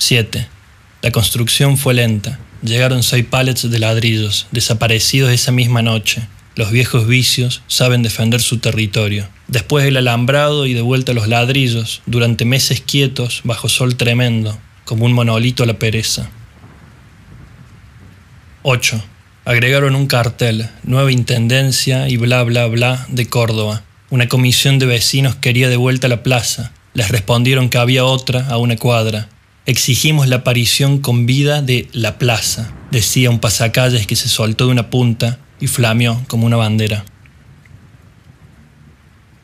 7. La construcción fue lenta. Llegaron seis pallets de ladrillos, desaparecidos esa misma noche. Los viejos vicios saben defender su territorio. Después el alambrado y de vuelta los ladrillos, durante meses quietos, bajo sol tremendo, como un monolito a la pereza. 8. Agregaron un cartel, nueva intendencia y bla bla bla de Córdoba. Una comisión de vecinos quería de vuelta la plaza. Les respondieron que había otra a una cuadra. Exigimos la aparición con vida de la plaza, decía un pasacalles que se soltó de una punta y flameó como una bandera.